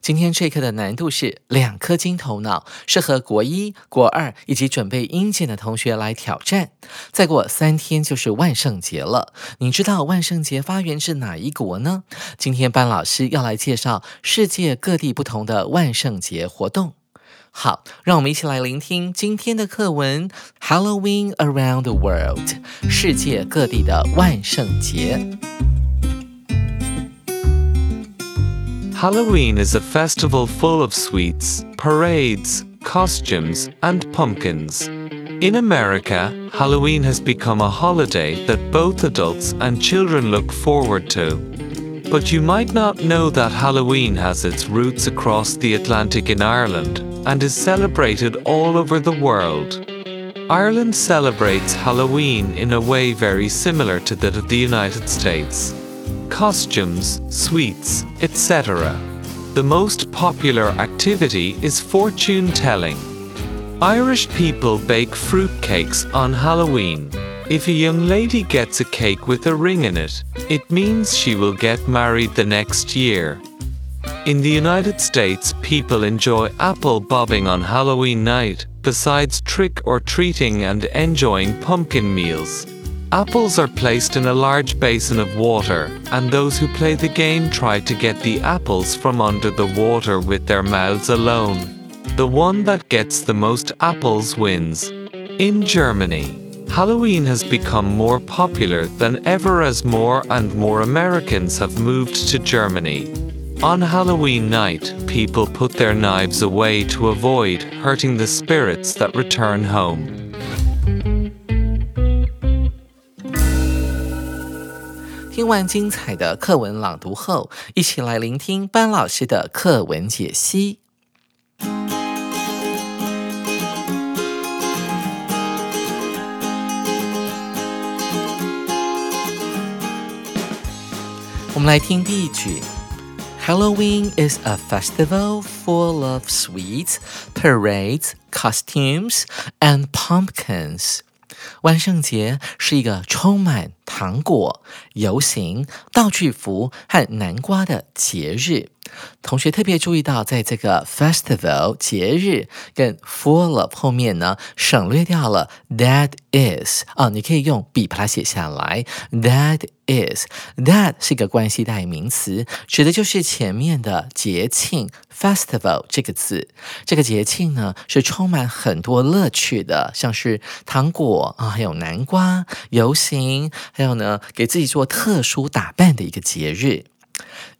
今天这课的难度是两颗金头脑，适合国一、国二以及准备英检的同学来挑战。再过三天就是万圣节了，你知道万圣节发源自哪一国呢？今天班老师要来介绍世界各地不同的万圣节活动。好，让我们一起来聆听今天的课文《Halloween Around the World》世界各地的万圣节。Halloween is a festival full of sweets, parades, costumes, and pumpkins. In America, Halloween has become a holiday that both adults and children look forward to. But you might not know that Halloween has its roots across the Atlantic in Ireland and is celebrated all over the world. Ireland celebrates Halloween in a way very similar to that of the United States. Costumes, sweets, etc. The most popular activity is fortune telling. Irish people bake fruit cakes on Halloween. If a young lady gets a cake with a ring in it, it means she will get married the next year. In the United States, people enjoy apple bobbing on Halloween night, besides trick or treating and enjoying pumpkin meals. Apples are placed in a large basin of water, and those who play the game try to get the apples from under the water with their mouths alone. The one that gets the most apples wins. In Germany, Halloween has become more popular than ever as more and more Americans have moved to Germany. On Halloween night, people put their knives away to avoid hurting the spirits that return home. 听完精彩的课文朗读后，一起来聆听班老师的课文解析。我们来听第一句。Halloween is a festival full of sweets, parades, costumes, and pumpkins. 万圣节是一个充满糖果、游行、道具服和南瓜的节日。同学特别注意到，在这个 festival 节日跟 full of 后面呢，省略掉了 that is 啊，你可以用笔把它写下来。That is that 是一个关系代名词，指的就是前面的节庆 festival 这个字。这个节庆呢是充满很多乐趣的，像是糖果啊，还有南瓜、游行，还有呢给自己做特殊打扮的一个节日。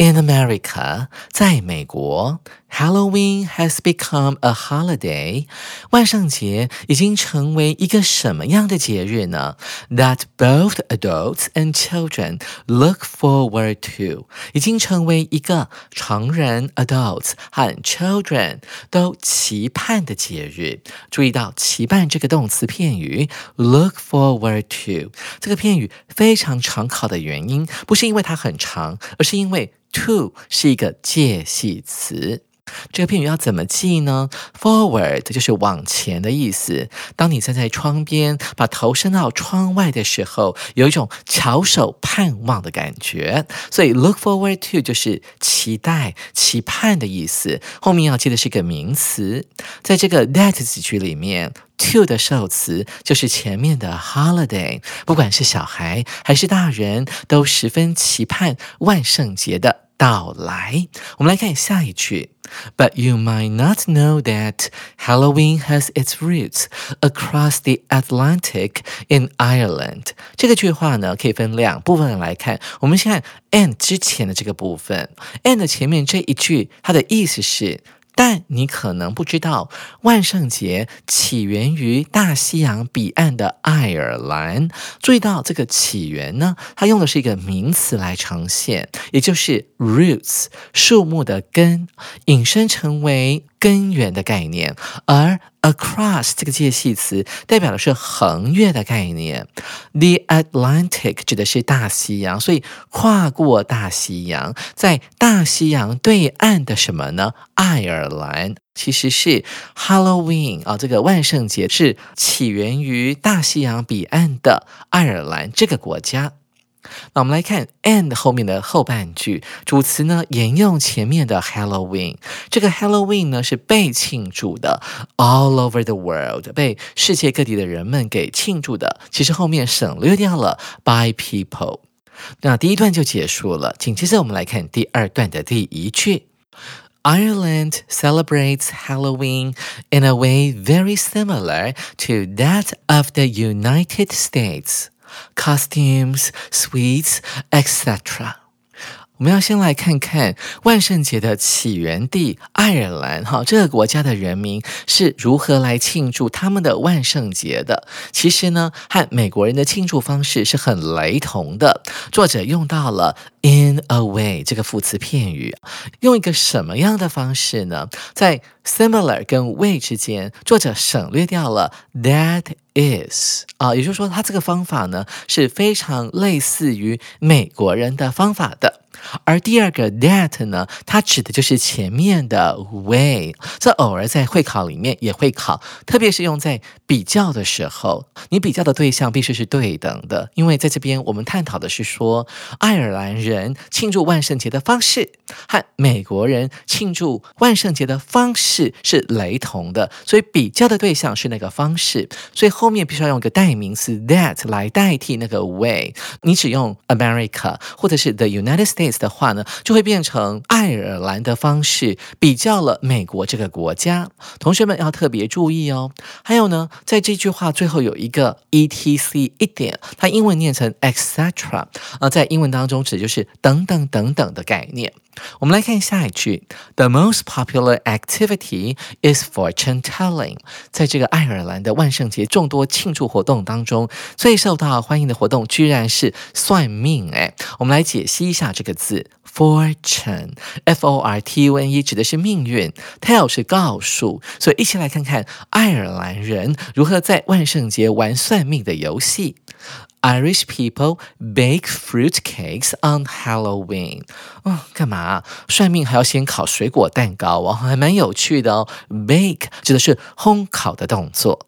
In America，在美国，Halloween has become a holiday。万圣节已经成为一个什么样的节日呢？That both adults and children look forward to，已经成为一个成人 adults 和 children 都期盼的节日。注意到期盼这个动词片语 look forward to 这个片语非常常考的原因，不是因为它很长，而是因为 to 是一个介系词。这个片语要怎么记呢？Forward 就是往前的意思。当你站在窗边，把头伸到窗外的时候，有一种翘首盼望的感觉。所以 look forward to 就是期待、期盼的意思。后面要记的是个名词。在这个 that 子句里面。to 的受词就是前面的 holiday，不管是小孩还是大人，都十分期盼万圣节的到来。我们来看下一句。But you might not know that Halloween has its roots across the Atlantic in Ireland。这个句话呢，可以分两部分来看。我们先看 and 之前的这个部分，and 前面这一句，它的意思是。但你可能不知道，万圣节起源于大西洋彼岸的爱尔兰。注意到这个起源呢，它用的是一个名词来呈现，也就是 roots，树木的根，引申成为。根源的概念，而 across 这个介系词代表的是横越的概念。The Atlantic 指的是大西洋，所以跨过大西洋，在大西洋对岸的什么呢？爱尔兰其实是 Halloween 啊，这个万圣节是起源于大西洋彼岸的爱尔兰这个国家。那我们来看 and 后面的后半句，主词呢沿用前面的 Halloween。这个 Halloween 呢是被庆祝的，all over the world，被世界各地的人们给庆祝的。其实后面省略掉了 by people。那第一段就结束了，紧接着我们来看第二段的第一句。Ireland celebrates Halloween in a way very similar to that of the United States. Costumes, sweets, etc. 我们要先来看看万圣节的起源地爱尔兰，哈，这个国家的人民是如何来庆祝他们的万圣节的。其实呢，和美国人的庆祝方式是很雷同的。作者用到了 in a way 这个副词片语，用一个什么样的方式呢？在 similar 跟 way 之间，作者省略掉了 that is 啊，也就是说，他这个方法呢是非常类似于美国人的方法的。而第二个 that 呢，它指的就是前面的 way，这偶尔在会考里面也会考，特别是用在比较的时候，你比较的对象必须是对等的，因为在这边我们探讨的是说，爱尔兰人庆祝万圣节的方式和美国人庆祝万圣节的方式是雷同的，所以比较的对象是那个方式，所以后后面必须要用一个代名词 that 来代替那个 way，你只用 America 或者是 the United States。的话呢，就会变成爱尔兰的方式比较了美国这个国家。同学们要特别注意哦。还有呢，在这句话最后有一个 e t c 一点，它英文念成 etc 啊，在英文当中指就是等等等等的概念。我们来看下一句：The most popular activity is fortune telling。在这个爱尔兰的万圣节众多庆祝活动当中，最受到欢迎的活动居然是算命。哎，我们来解析一下这个字：fortune，f o r t u n e，指的是命运；tell 是告诉。所以一起来看看爱尔兰人如何在万圣节玩算命的游戏。Irish people bake fruit cakes on Halloween。嗯，干嘛？算命还要先烤水果蛋糕哦，还蛮有趣的哦。Bake 指的是烘烤的动作。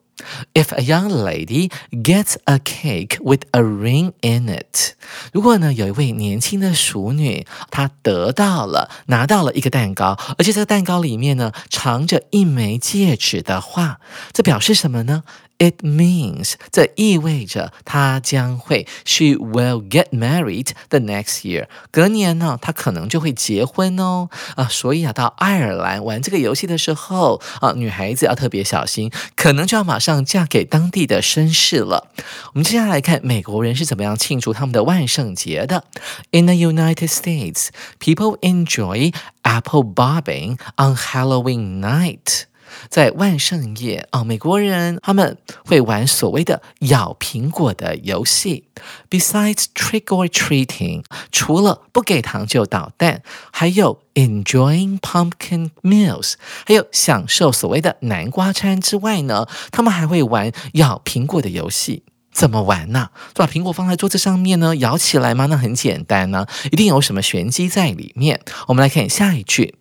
If a young lady gets a cake with a ring in it，如果呢有一位年轻的淑女，她得到了拿到了一个蛋糕，而且这个蛋糕里面呢藏着一枚戒指的话，这表示什么呢？It means 这意味着她将会 she will get married the next year。隔年呢，她可能就会结婚哦啊，所以啊，到爱尔兰玩这个游戏的时候啊，女孩子要特别小心，可能就要马上嫁给当地的绅士了。我们接下来看美国人是怎么样庆祝他们的万圣节的。In the United States, people enjoy apple bobbing on Halloween night. 在万圣夜啊，美国人他们会玩所谓的咬苹果的游戏。Besides trick or treating，除了不给糖就捣蛋，还有 enjoying pumpkin meals，还有享受所谓的南瓜餐之外呢，他们还会玩咬苹果的游戏。怎么玩呢？就把苹果放在桌子上面呢，咬起来吗？那很简单呢，一定有什么玄机在里面。我们来看下一句。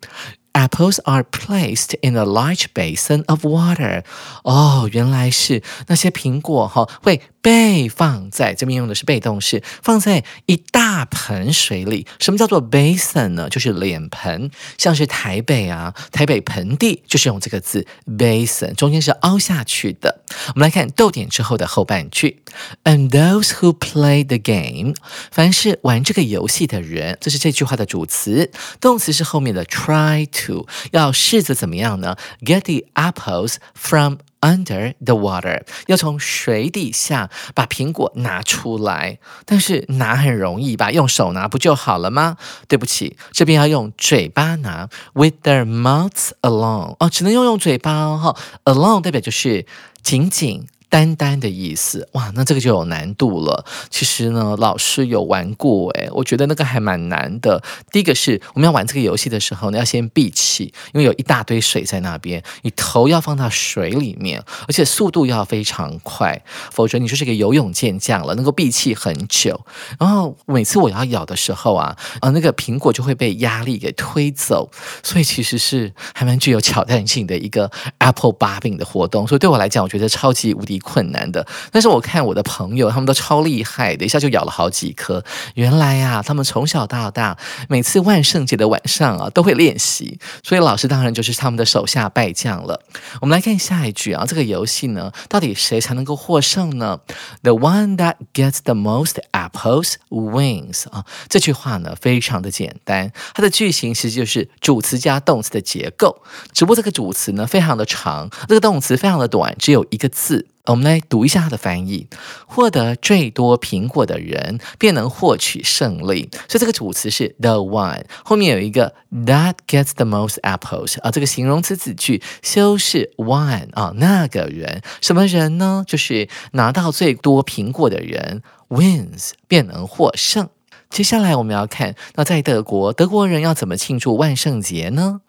Apples are placed in a large basin of water。哦，原来是那些苹果哈会 被放在这边用的是被动式，放在一大盆水里。什么叫做 basin 呢？就是脸盆，像是台北啊，台北盆地就是用这个字 basin，中间是凹下去的。我们来看逗点之后的后半句，and those who play the game，凡是玩这个游戏的人，这是这句话的主词，动词是后面的 try to，要试着怎么样呢？get the apples from Under the water，要从水底下把苹果拿出来，但是拿很容易吧？用手拿不就好了吗？对不起，这边要用嘴巴拿，with their mouths alone。哦，只能用用嘴巴哦。哈，alone 代表就是仅仅。单单的意思哇，那这个就有难度了。其实呢，老师有玩过诶，我觉得那个还蛮难的。第一个是我们要玩这个游戏的时候呢，要先闭气，因为有一大堆水在那边，你头要放到水里面，而且速度要非常快，否则你就是个游泳健将了，能够闭气很久。然后每次我要咬的时候啊，啊，那个苹果就会被压力给推走，所以其实是还蛮具有挑战性的一个 apple 把柄的活动。所以对我来讲，我觉得超级无敌。困难的，但是我看我的朋友他们都超厉害的，一下就咬了好几颗。原来呀，他们从小到大，每次万圣节的晚上啊，都会练习，所以老师当然就是他们的手下败将了。我们来看下一句啊，这个游戏呢，到底谁才能够获胜呢？The one that gets the most apples wins 啊，这句话呢非常的简单，它的句型其实就是主词加动词的结构，只不过这个主词呢非常的长，这个动词非常的短，只有一个字。我们来读一下它的翻译：获得最多苹果的人便能获取胜利。所以这个主词是 the one，后面有一个 that gets the most apples 啊，这个形容词子句修饰 one 啊，那个人什么人呢？就是拿到最多苹果的人 wins 便能获胜。接下来我们要看，那在德国，德国人要怎么庆祝万圣节呢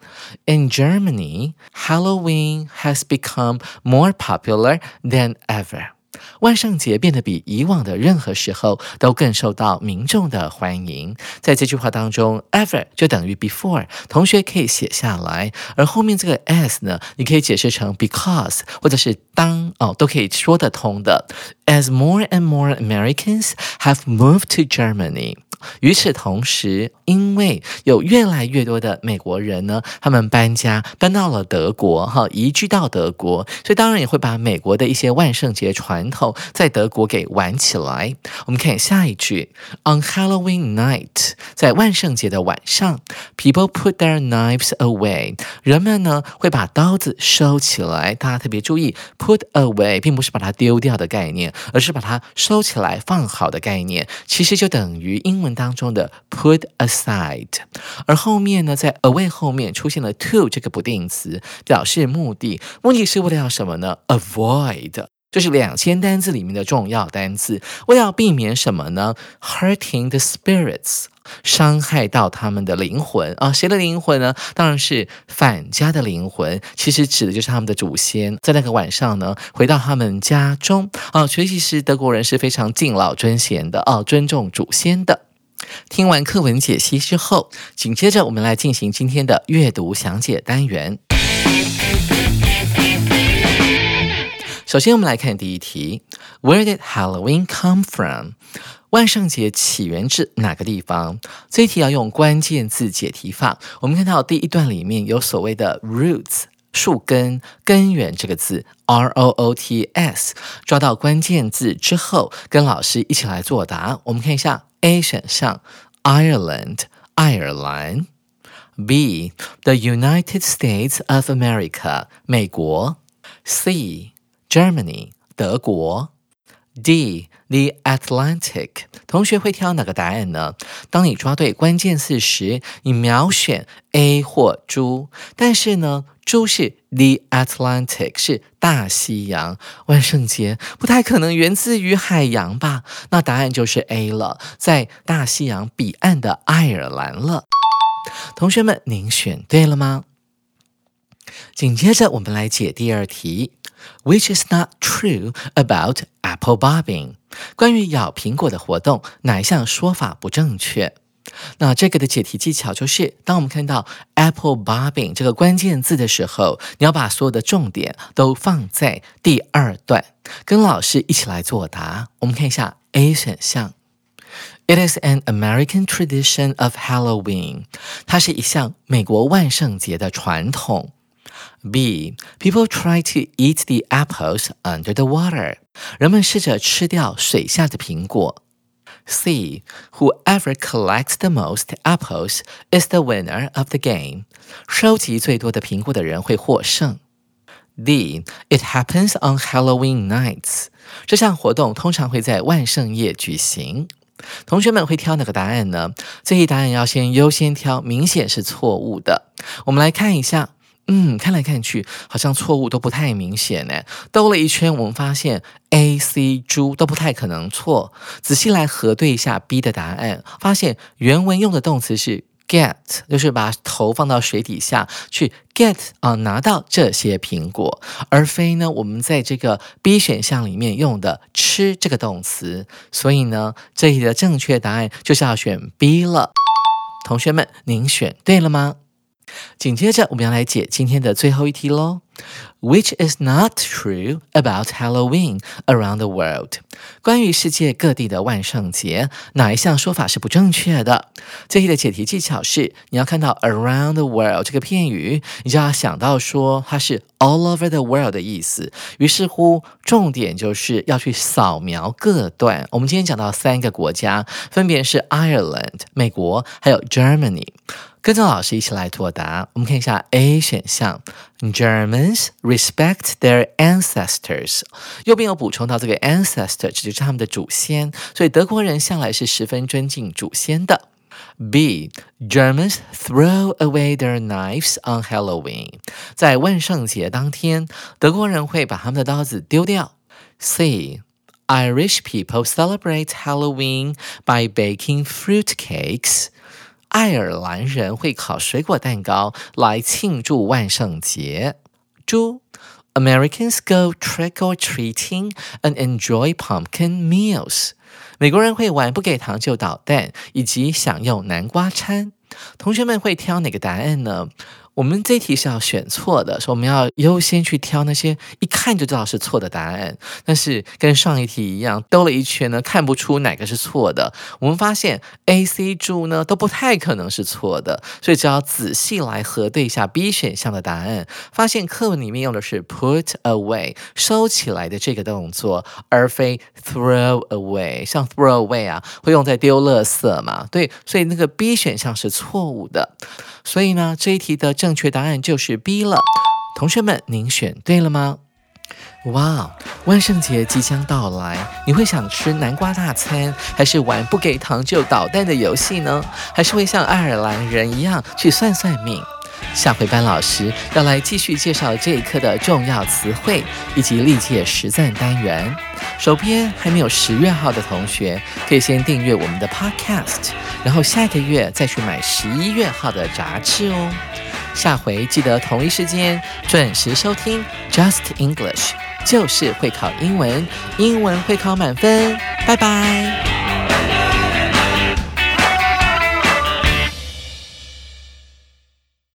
？In Germany, Halloween has become more popular than ever. 万圣节变得比以往的任何时候都更受到民众的欢迎。在这句话当中，ever 就等于 before，同学可以写下来。而后面这个 as 呢，你可以解释成 because，或者是当哦，都可以说得通的。As more and more Americans have moved to Germany. 与此同时，因为有越来越多的美国人呢，他们搬家搬到了德国，哈，移居到德国，所以当然也会把美国的一些万圣节传统在德国给玩起来。我们看下一句：On Halloween night，在万圣节的晚上，people put their knives away，人们呢会把刀子收起来。大家特别注意，put Put away 并不是把它丢掉的概念，而是把它收起来放好的概念。其实就等于英文。当中的 put aside，而后面呢，在 away 后面出现了 to 这个不定词，表示目的，目的是为了要什么呢？avoid，这是两千单字里面的重要单词，为了避免什么呢？hurting the spirits，伤害到他们的灵魂啊，谁的灵魂呢？当然是返家的灵魂，其实指的就是他们的祖先，在那个晚上呢，回到他们家中啊，所以其实德国人是非常敬老尊贤的啊，尊重祖先的。听完课文解析之后，紧接着我们来进行今天的阅读详解单元。首先，我们来看第一题：Where did Halloween come from？万圣节起源自哪个地方？这一题要用关键字解题法。我们看到第一段里面有所谓的 roots 树根、根源这个字，r o o t s，抓到关键字之后，跟老师一起来作答。我们看一下。A 选项，Ireland，爱尔兰；B，the United States of America，美国；C Germany，德国；D，the Atlantic。同学会挑哪个答案呢？当你抓对关键词时，你秒选 A 或猪。但是呢？猪是 the Atlantic，是大西洋。万圣节不太可能源自于海洋吧？那答案就是 A 了，在大西洋彼岸的爱尔兰了。同学们，您选对了吗？紧接着我们来解第二题，Which is not true about apple bobbing？关于咬苹果的活动，哪一项说法不正确？那这个的解题技巧就是，当我们看到 apple bobbing 这个关键字的时候，你要把所有的重点都放在第二段，跟老师一起来作答。我们看一下 A 选项，It is an American tradition of Halloween，它是一项美国万圣节的传统。B. People try to eat the apples under the water，人们试着吃掉水下的苹果。C. Whoever collects the most apples is the winner of the game. 收集最多的苹果的人会获胜。D. It happens on Halloween nights. 这项活动通常会在万圣夜举行。同学们会挑哪个答案呢？这一答案要先优先挑，明显是错误的。我们来看一下。 嗯，看来看去，好像错误都不太明显呢。兜了一圈，我们发现 A、C、猪都不太可能错。仔细来核对一下 B 的答案，发现原文用的动词是 get，就是把头放到水底下去 get 啊，拿到这些苹果，而非呢我们在这个 B 选项里面用的吃这个动词。所以呢，这里的正确答案就是要选 B 了。同学们，您选对了吗？紧接着，我们要来解今天的最后一题喽。Which is not true about Halloween around the world？关于世界各地的万圣节，哪一项说法是不正确的？这题的解题技巧是：你要看到 around the world 这个片语，你就要想到说它是 all over the world 的意思。于是乎，重点就是要去扫描各段。我们今天讲到三个国家，分别是 Ireland 美国，还有 Germany。跟着老师一起来作答。我们看一下 A 选项 German ，Germans respect their ancestors。右边有补充到这个 ancestor 指的是他们的祖先，所以德国人向来是十分尊敬祖先的。B Germans throw away their knives on Halloween。在万圣节当天，德国人会把他们的刀子丢掉。C Irish people celebrate Halloween by baking fruit cakes。爱尔兰人会烤水果蛋糕来庆祝万圣节。 猪，Americans go trick or treating and enjoy pumpkin meals。美国人会玩不给糖就捣蛋，以及享用南瓜餐。同学们会挑哪个答案呢？我们这题是要选错的，说我们要优先去挑那些一看就知道是错的答案。但是跟上一题一样，兜了一圈呢，看不出哪个是错的。我们发现 A、C、猪呢都不太可能是错的，所以只要仔细来核对一下 B 选项的答案，发现课文里面用的是 put away 收起来的这个动作，而非 throw away。像 throw away 啊，会用在丢垃圾嘛？对，所以那个 B 选项是错误的。所以呢，这一题的正确答案就是 B 了。同学们，您选对了吗？哇，万圣节即将到来，你会想吃南瓜大餐，还是玩不给糖就捣蛋的游戏呢？还是会像爱尔兰人一样去算算命？下回班老师要来继续介绍这一课的重要词汇以及历届实战单元。手边还没有十月号的同学，可以先订阅我们的 Podcast，然后下个月再去买十一月号的杂志哦。下回记得同一时间准时收听 Just English，就是会考英文，英文会考满分。拜拜。